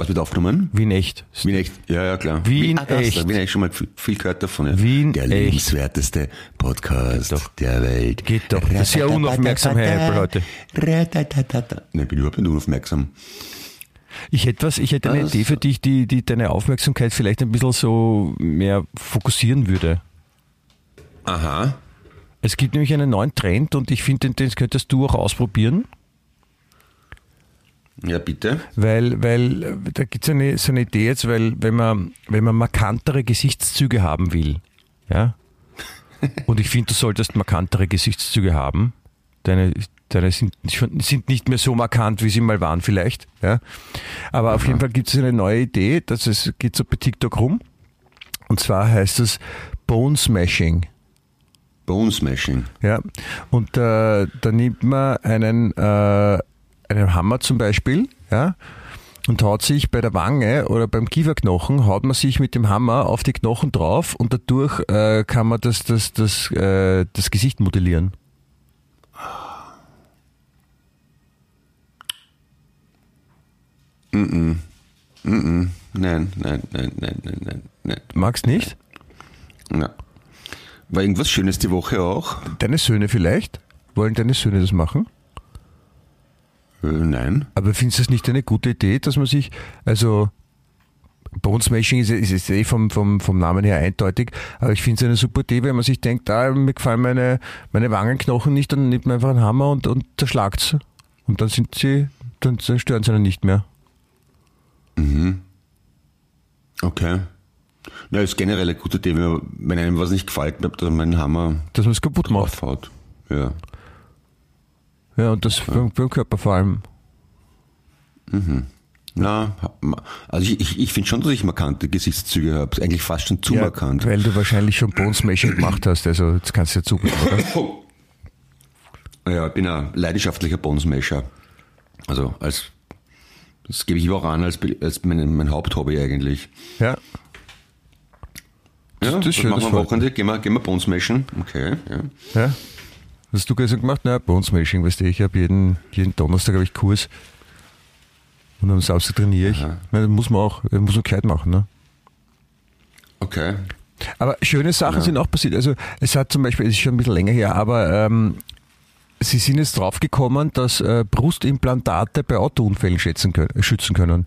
Speaker 2: Was wird aufgenommen?
Speaker 3: Wien echt.
Speaker 2: Wien echt, ja, ja, klar.
Speaker 3: Wien
Speaker 2: das,
Speaker 3: echt.
Speaker 2: Da Wien echt schon mal viel, gehört davon. Ja.
Speaker 3: Wien
Speaker 2: Der
Speaker 3: echt.
Speaker 2: lebenswerteste Podcast der Welt.
Speaker 3: Geht doch. Das ist sehr unaufmerksam, Herr Heppel, heute.
Speaker 2: Nein, ich bin überhaupt nicht unaufmerksam.
Speaker 3: Ich hätte was, ich hätte eine? Idee für dich, die, die deine Aufmerksamkeit vielleicht ein bisschen so mehr fokussieren würde.
Speaker 2: Aha.
Speaker 3: Es gibt nämlich einen neuen Trend und ich finde, den, den könntest du auch ausprobieren.
Speaker 2: Ja, bitte.
Speaker 3: Weil, weil da gibt es eine, so eine Idee jetzt, weil wenn man, wenn man markantere Gesichtszüge haben will, ja, und ich finde, du solltest markantere Gesichtszüge haben, deine, deine sind, sind nicht mehr so markant, wie sie mal waren vielleicht, ja, aber auf jeden Fall gibt es eine neue Idee, dass es geht so bei TikTok rum, und zwar heißt es Bone Smashing.
Speaker 2: Bone Smashing.
Speaker 3: Ja, und äh, da nimmt man einen, äh, einen Hammer zum Beispiel, ja, und haut sich bei der Wange oder beim Kieferknochen, haut man sich mit dem Hammer auf die Knochen drauf und dadurch äh, kann man das, das, das, äh, das Gesicht modellieren.
Speaker 2: Nein, nein, nein, nein, nein, nein, nein.
Speaker 3: Magst nicht?
Speaker 2: Na. War irgendwas Schönes die Woche auch?
Speaker 3: Deine Söhne vielleicht? Wollen deine Söhne das machen?
Speaker 2: Äh, nein.
Speaker 3: Aber findest du es nicht eine gute Idee, dass man sich, also Bone Smashing ist, ist, ist eh vom, vom, vom Namen her eindeutig, aber ich finde es eine super Idee, wenn man sich denkt, ah, mir gefallen meine, meine Wangenknochen nicht, dann nimmt man einfach einen Hammer und, und zerschlagt's. Und dann sind sie, dann, dann stören sie einen nicht mehr.
Speaker 2: Okay. Na, ist generell eine gute Idee, wenn, einem was nicht gefällt, dass man einen Hammer
Speaker 3: Dass man es kaputt macht.
Speaker 2: Ja.
Speaker 3: Ja, und das beim, beim Körper vor allem.
Speaker 2: Na, also ich, ich, ich finde schon, dass ich markante Gesichtszüge habe. Eigentlich fast schon zu
Speaker 3: Ja,
Speaker 2: markant.
Speaker 3: weil du wahrscheinlich schon Bone Smashing gemacht hast, also jetzt kannst du ja zugeben, oder?
Speaker 2: Ja, ich bin ein leidenschaftlicher Bonesmasher. Also als das gebe ich auch an als, als mein, mein Haupthobby eigentlich.
Speaker 3: Ja.
Speaker 2: Ja,
Speaker 3: das ist schön,
Speaker 2: machen
Speaker 3: das
Speaker 2: wir am Wochenende. Gehen wir, gehen wir Bonesmashen. Okay, ja.
Speaker 3: Ja. Was hast du gestern gemacht? Na, Bone Smashing, weißt du, ich habe jeden, jeden Donnerstag habe ich Kurs. Und am Samstag trainiere ich. Ja, das muss man auch, das muss man gescheit machen, ne?
Speaker 2: Okay.
Speaker 3: Aber schöne Sachen sind auch passiert. Also es hat zum Beispiel, es ist schon ein bisschen länger her, aber ähm, Sie sind jetzt draufgekommen, dass äh, Brustimplantate bei Autounfällen schätzen können, schützen können.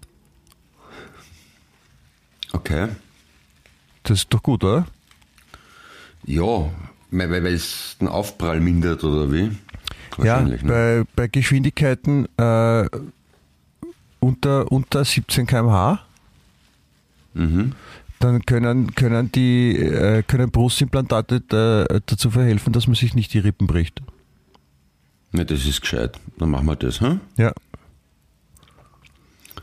Speaker 2: Okay.
Speaker 3: Das ist doch gut, oder?
Speaker 2: Ja, weil, es den Aufprall mindert oder wie?
Speaker 3: Ja,
Speaker 2: Wahrscheinlich, ne?
Speaker 3: bei, bei Geschwindigkeiten äh, unter, unter 17 km/h,
Speaker 2: Mhm.
Speaker 3: dann können, können, die, äh, können Brustimplantate da, dazu verhelfen, dass man sich nicht die Rippen bricht.
Speaker 2: Ne, das ist gescheit. Dann machen wir das, hm?
Speaker 3: Ja.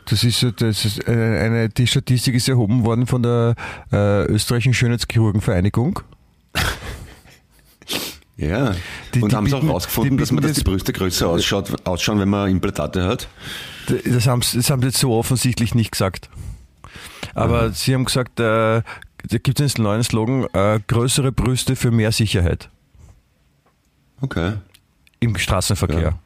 Speaker 3: Das ist, das ist eine, eine, die Statistik ist erhoben worden von der äh, österreichischen Schönheitschirurgenvereinigung.
Speaker 2: Ja.
Speaker 3: Die-
Speaker 2: Und
Speaker 3: die
Speaker 2: haben sie auch rausgefunden, dass man dass die Brüste größer ausschaut, ausschauen, wenn man Implantate hat?
Speaker 3: Das haben, sie- das haben sie jetzt so offensichtlich nicht gesagt. Aber sie haben gesagt, äh, da gibt es einen neuen Slogan, äh, größere Brüste für mehr Sicherheit
Speaker 2: Okay.
Speaker 3: im Straßenverkehr.
Speaker 2: Ja.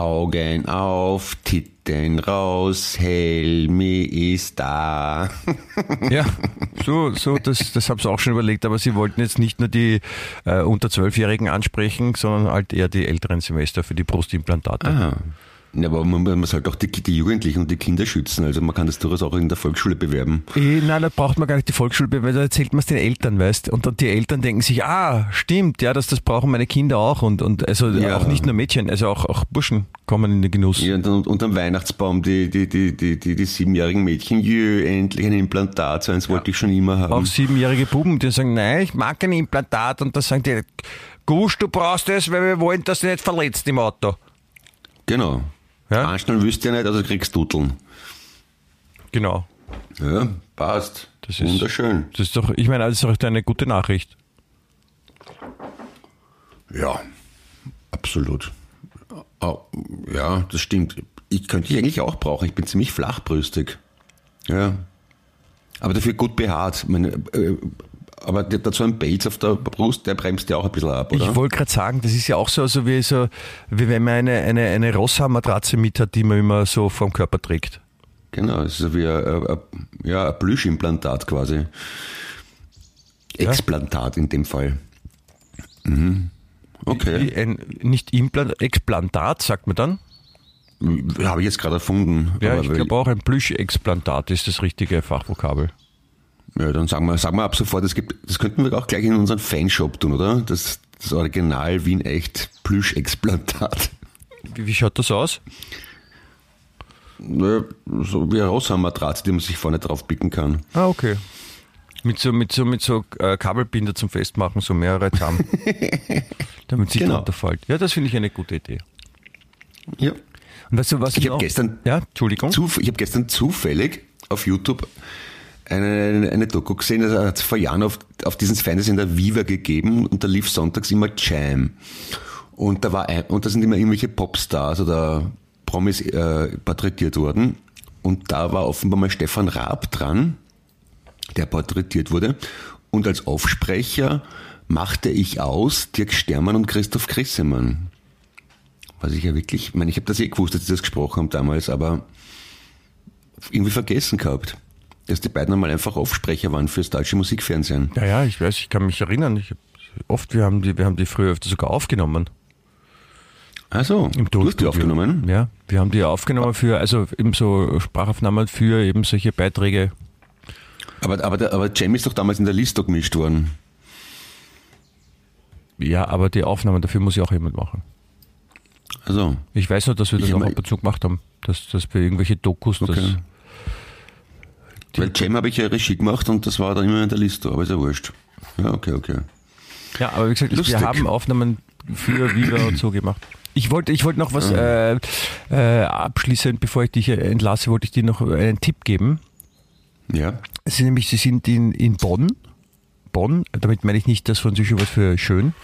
Speaker 2: Augen auf, Titten raus, Helmi ist da.
Speaker 3: Ja, so, so das, das haben sie auch schon überlegt, aber sie wollten jetzt nicht nur die äh, unter Zwölfjährigen ansprechen, sondern halt eher die älteren Semester für die Brustimplantate.
Speaker 2: Ah. Ja, aber man, man sollte auch die, die Jugendlichen und die Kinder schützen. Also man kann das durchaus auch in der Volksschule bewerben.
Speaker 3: Eh, nein, da braucht man gar nicht die Volksschule, weil da erzählt man es den Eltern, weißt Und dann die Eltern denken sich, ah, stimmt, ja, das, das brauchen meine Kinder auch. Und, und also
Speaker 2: Ja.
Speaker 3: auch nicht nur Mädchen, also auch, auch Burschen kommen in den Genuss.
Speaker 2: Ja, und dann unterm Weihnachtsbaum die, die, die, die, die, die siebenjährigen Mädchen, jö, endlich ein Implantat, so eins wollte ich schon immer haben.
Speaker 3: Auch siebenjährige Buben, die sagen, nein, ich mag kein Implantat. Und dann sagen die, Gusch, du brauchst es, weil wir wollen, dass du nicht verletzt im Auto.
Speaker 2: Genau.
Speaker 3: Ja?
Speaker 2: Anstellen wüsst ihr nicht, also kriegst Duteln.
Speaker 3: Genau.
Speaker 2: Ja, passt.
Speaker 3: Das ist-
Speaker 2: Wunderschön.
Speaker 3: Das ist doch, ich meine, das ist doch eine gute Nachricht.
Speaker 2: Ja, absolut. Ja, das stimmt. Ich könnte ich eigentlich auch brauchen. Ich bin ziemlich flachbrüstig. Ja. Aber dafür gut behaart. Meine, äh, aber der- dazu ein Pelz auf der Brust, der bremst ja auch ein bisschen ab, oder?
Speaker 3: Ich wollte gerade sagen, das ist ja auch so, also wie, so, wie wenn man eine, eine, eine Rosshaar-Matratze mit hat, die man immer so vom Körper trägt.
Speaker 2: Genau, es ist so wie ein, ein, ja, ein Plüschimplantat quasi. Explantat in dem Fall. Mhm. Okay.
Speaker 3: Ein, nicht Implant, Explantat, sagt man dann.
Speaker 2: Habe ich jetzt gerade erfunden.
Speaker 3: Ja, ich glaube auch ein Plüschexplantat ist das richtige Fachvokabel.
Speaker 2: Ja, dann sagen wir, sagen wir ab sofort, das, gibt, das könnten wir auch gleich in unseren Fanshop tun, oder? Das, das Original Wien echt Plüschexplantat.
Speaker 3: Wie, wie schaut das aus?
Speaker 2: Ne, so wie ein Rosshammer-Draht, die man sich vorne drauf picken kann.
Speaker 3: Ah, okay. Mit so, mit so, mit so äh, Kabelbinder zum Festmachen, so mehrere zusammen. damit sich
Speaker 2: Genau.
Speaker 3: runterfällt. Ja, das finde ich eine gute Idee.
Speaker 2: Ja.
Speaker 3: Und weißt du, was
Speaker 2: Ich
Speaker 3: noch-
Speaker 2: habe gestern,
Speaker 3: Ja, Entschuldigung.
Speaker 2: zuf- ich hab gestern zufällig auf YouTube eine, eine Doku gesehen, das hat es vor Jahren auf, auf diesen Fernsehsender Viva gegeben und da lief sonntags immer Jam. Und da war ein, und da sind immer irgendwelche Popstars oder Promis äh, porträtiert worden. Und da war offenbar mal Stefan Raab dran, der porträtiert wurde. Und als Aufsprecher machte ich aus Dirk Stermann und Christoph Grissemann. Was ich ja wirklich, ich meine, ich habe das eh gewusst, dass sie das gesprochen haben damals, aber irgendwie vergessen gehabt, dass die beiden einmal einfach Aufsprecher waren fürs deutsche Musikfernsehen.
Speaker 3: Ja, ja, ich weiß, ich kann mich erinnern. Ich, oft, wir haben die, wir haben die früher öfter sogar aufgenommen.
Speaker 2: Also,
Speaker 3: Im
Speaker 2: du hast die aufgenommen?
Speaker 3: Ja, wir haben die aufgenommen für, also eben so Sprachaufnahmen für eben solche Beiträge.
Speaker 2: Aber, aber, der, aber Jamie ist doch damals in der Listo gemischt worden.
Speaker 3: Ja, aber die Aufnahmen dafür muss ja auch jemand machen.
Speaker 2: Also,
Speaker 3: Ich weiß nur, dass wir das
Speaker 2: Ich
Speaker 3: auch ab und zu gemacht haben. Dass, dass wir irgendwelche Dokus, das,
Speaker 2: Okay. Weil Jam habe ich ja Regie gemacht und das war dann immer in der Listo, aber ist ja wurscht. Ja, okay, okay.
Speaker 3: Ja, aber wie gesagt,
Speaker 2: Lustig.
Speaker 3: wir haben Aufnahmen für Viva und so gemacht. Ich wollte ich wollte noch was äh, äh, abschließend, bevor ich dich entlasse, wollte ich dir noch einen Tipp geben.
Speaker 2: Ja,
Speaker 3: sind nämlich, sie sind in, in Bonn. Bonn, damit meine ich nicht das französische Wort für schön,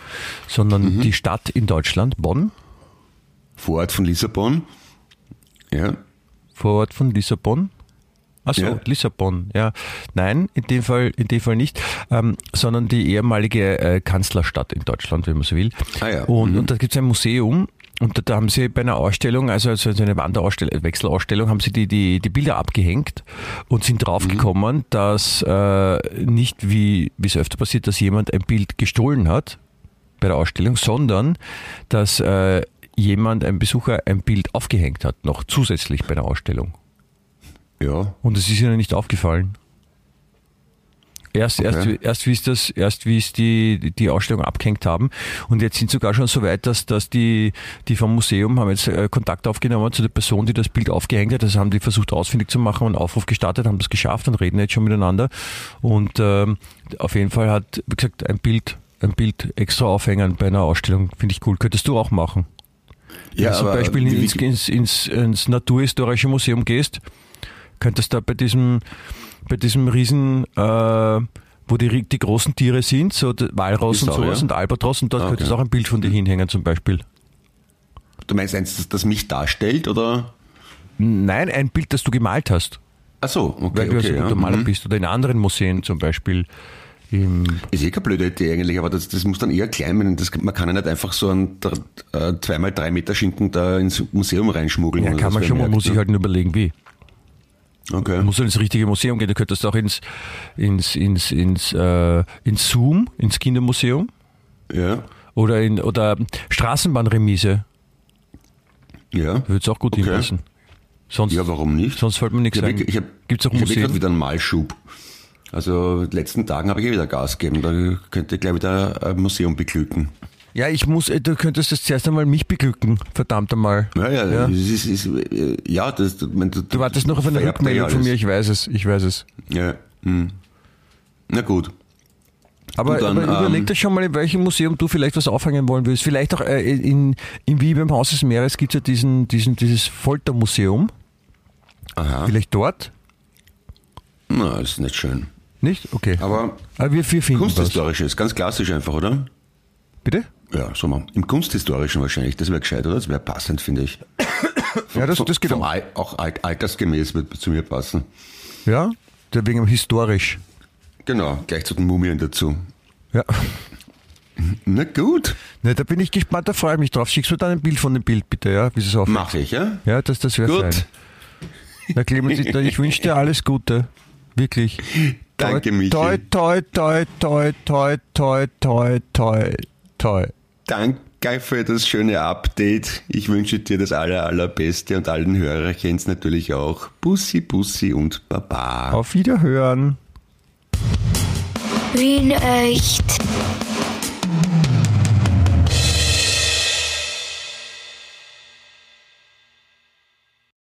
Speaker 3: sondern die Stadt in Deutschland, Bonn,
Speaker 2: Vorort von Lissabon. Ja,
Speaker 3: Vorort von Lissabon. Achso,
Speaker 2: Ja.
Speaker 3: Lissabon, ja. Nein, in dem Fall, in dem Fall nicht, ähm, sondern die ehemalige äh, Kanzlerstadt in Deutschland, wenn man so will.
Speaker 2: Ah ja,
Speaker 3: Und,
Speaker 2: mhm.
Speaker 3: und da gibt es ein Museum und da, da haben sie bei einer Ausstellung, also, also so eine Wanderausstellung, Wechselausstellung, haben sie die, die, die Bilder abgehängt und sind draufgekommen,
Speaker 2: Mhm.
Speaker 3: dass äh, nicht, wie wie es öfter passiert, dass jemand ein Bild gestohlen hat bei der Ausstellung, sondern dass äh, jemand, ein Besucher, ein Bild aufgehängt hat, noch zusätzlich bei der Ausstellung.
Speaker 2: Ja.
Speaker 3: Und es ist ihnen nicht aufgefallen. Erst,
Speaker 2: Okay.
Speaker 3: erst, erst wie es das, erst wie es die, die Ausstellung abgehängt haben. Und jetzt sind sogar schon so weit, dass, dass die, die vom Museum haben jetzt äh, Kontakt aufgenommen zu der Person, die das Bild aufgehängt hat. Das haben die versucht ausfindig zu machen und Aufruf gestartet, haben das geschafft und reden jetzt schon miteinander. Und ähm, auf jeden Fall hat, wie gesagt, ein Bild, ein Bild extra aufhängen bei einer Ausstellung, finde ich cool. Könntest du auch machen. Wenn du zum Beispiel ins, ins, ins, ins Naturhistorische Museum gehst, könntest du da bei diesem, bei diesem Riesen, äh, wo die, die großen Tiere sind, so Walross und sowas und Albatros, und dort
Speaker 2: Ah,
Speaker 3: könntest du
Speaker 2: okay.
Speaker 3: auch ein Bild von dir hinhängen zum Beispiel.
Speaker 2: du meinst eins, das, das mich darstellt, oder?
Speaker 3: Nein, ein Bild, das du gemalt hast,
Speaker 2: Ach so, okay,
Speaker 3: weil du
Speaker 2: okay.
Speaker 3: also
Speaker 2: ja.
Speaker 3: Maler
Speaker 2: mhm.
Speaker 3: bist oder in anderen Museen zum Beispiel. Im,
Speaker 2: Ist eh keine blöde Idee eigentlich, aber das, das muss dann eher klein werden. Das, man kann ja nicht einfach so einen dr- äh, zweimal drei Meter Schinken da ins Museum reinschmuggeln.
Speaker 3: ja, kann man schon,
Speaker 2: merkt,
Speaker 3: muss sich
Speaker 2: ne?
Speaker 3: halt nur überlegen, wie.
Speaker 2: Okay.
Speaker 3: Du musst halt ins richtige Museum gehen, du könntest auch ins, ins, ins, ins, äh, ins Zoom, ins Kindermuseum
Speaker 2: Ja,
Speaker 3: oder in, oder Straßenbahnremise,
Speaker 2: ja.
Speaker 3: würde es auch gut
Speaker 2: Okay.
Speaker 3: hinpassen. Sonst,
Speaker 2: Ja, warum nicht?
Speaker 3: sonst fällt mir nichts
Speaker 2: Ich habe
Speaker 3: ein.
Speaker 2: ich hab,
Speaker 3: Gibt's auch
Speaker 2: ich hab eh
Speaker 3: Museen?
Speaker 2: gerade wieder einen Malschub. Also in den letzten Tagen habe ich eh wieder Gas gegeben. Da könnte ich gleich wieder ein Museum beglücken.
Speaker 3: Ja, ich muss, äh, du könntest das zuerst einmal mich beglücken, verdammt einmal.
Speaker 2: Ja, ja,
Speaker 3: Ja.
Speaker 2: Das ist, ist, äh, ja das, du, du,
Speaker 3: Du wartest noch auf eine Rückmeldung von mir, ich weiß es, ich weiß es.
Speaker 2: Ja, hm. Na gut.
Speaker 3: Aber,
Speaker 2: dann,
Speaker 3: aber überleg
Speaker 2: ähm,
Speaker 3: dir schon mal, in welchem Museum du vielleicht was aufhängen wollen willst. Vielleicht auch äh, in, in Wien beim Haus des Meeres gibt es ja diesen, diesen, dieses Foltermuseum.
Speaker 2: Aha.
Speaker 3: Vielleicht dort?
Speaker 2: Na, ist nicht schön.
Speaker 3: Nicht? Okay.
Speaker 2: Aber
Speaker 3: Aber wir, wir finden.
Speaker 2: Kunsthistorisches, ganz klassisch einfach, oder?
Speaker 3: Bitte?
Speaker 2: Ja, so mal. Im Kunsthistorischen wahrscheinlich. Das wäre gescheit, oder? Das wäre passend, finde ich.
Speaker 3: Ja, das, das geht
Speaker 2: Vom
Speaker 3: auch.
Speaker 2: Auch alt, altersgemäß wird zu mir passen.
Speaker 3: Ja, der wegen historisch.
Speaker 2: Genau, gleich zu den Mumien dazu.
Speaker 3: Ja.
Speaker 2: Na gut,
Speaker 3: Ne, da bin ich gespannt, da freue ich mich drauf. Schickst du dann ein Bild von dem Bild, bitte, ja? Wie es auffällt.
Speaker 2: mache ich, ja?
Speaker 3: Ja, das, das wäre
Speaker 2: Gut.
Speaker 3: Na, Clemens, ich, ich wünsche dir alles Gute. Wirklich.
Speaker 2: Danke, Michi.
Speaker 3: Toi, toi, toi, toi, toi, toi, toi, toi, toi.
Speaker 2: Danke für das schöne Update. Ich wünsche dir das aller, allerbeste und allen Hörerchens natürlich auch. Bussi, Bussi und Baba.
Speaker 3: Auf Wiederhören.
Speaker 4: Wien echt.